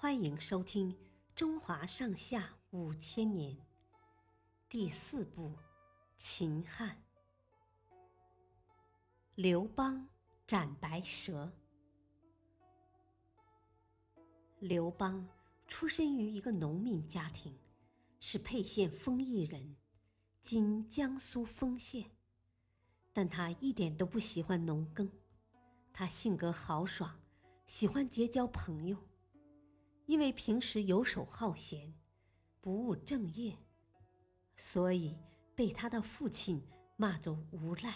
欢迎收听《中华上下五千年》第四部《秦汉》。刘邦斩白蛇。刘邦出身于一个农民家庭，是沛县丰邑人，今江苏丰县。但他一点都不喜欢农耕，他性格豪爽，喜欢结交朋友。因为平时游手好闲，不务正业，所以被他的父亲骂作无赖。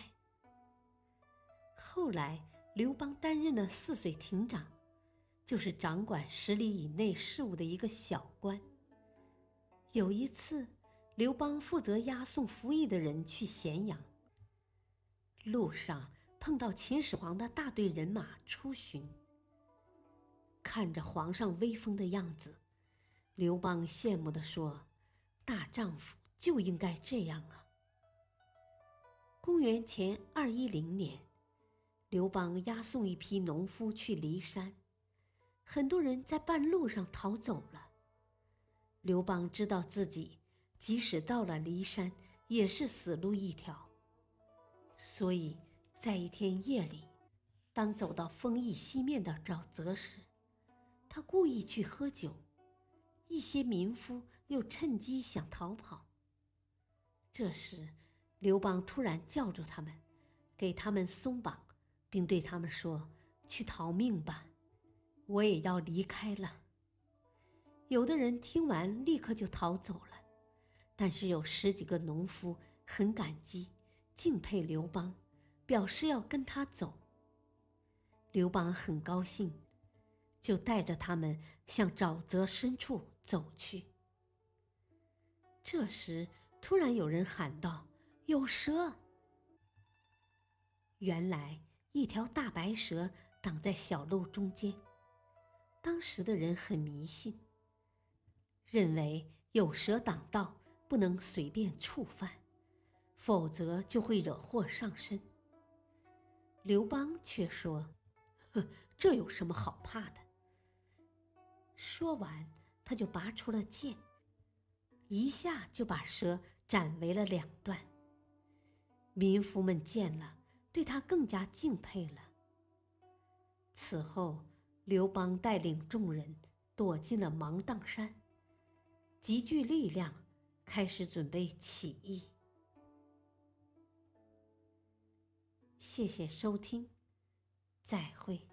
后来，刘邦担任了泗水亭长，就是掌管十里以内事务的一个小官。有一次，刘邦负责押送服役的人去咸阳，路上碰到秦始皇的大队人马出巡。看着皇上威风的样子，刘邦羡慕地说：“大丈夫就应该这样啊！”公元前二一零年，刘邦押送一批农夫去骊山，很多人在半路上逃走了。刘邦知道自己即使到了骊山，也是死路一条，所以在一天夜里，当走到丰邑西面的沼泽时，他故意去喝酒，一些民夫又趁机想逃跑。这时，刘邦突然叫住他们，给他们松绑，并对他们说：“去逃命吧，我也要离开了。”有的人听完，立刻就逃走了，但是有十几个农夫很感激、敬佩刘邦，表示要跟他走。刘邦很高兴。就带着他们向沼泽深处走去。这时，突然有人喊道：“有蛇！”原来，一条大白蛇挡在小路中间。当时的人很迷信，认为有蛇挡道，不能随便触犯，否则就会惹祸上身。刘邦却说：“呵，这有什么好怕的？”说完，他就拔出了剑，一下就把蛇斩为了两段。民夫们见了，对他更加敬佩了。此后，刘邦带领众人躲进了芒砀山，集聚力量，开始准备起义。谢谢收听，再会。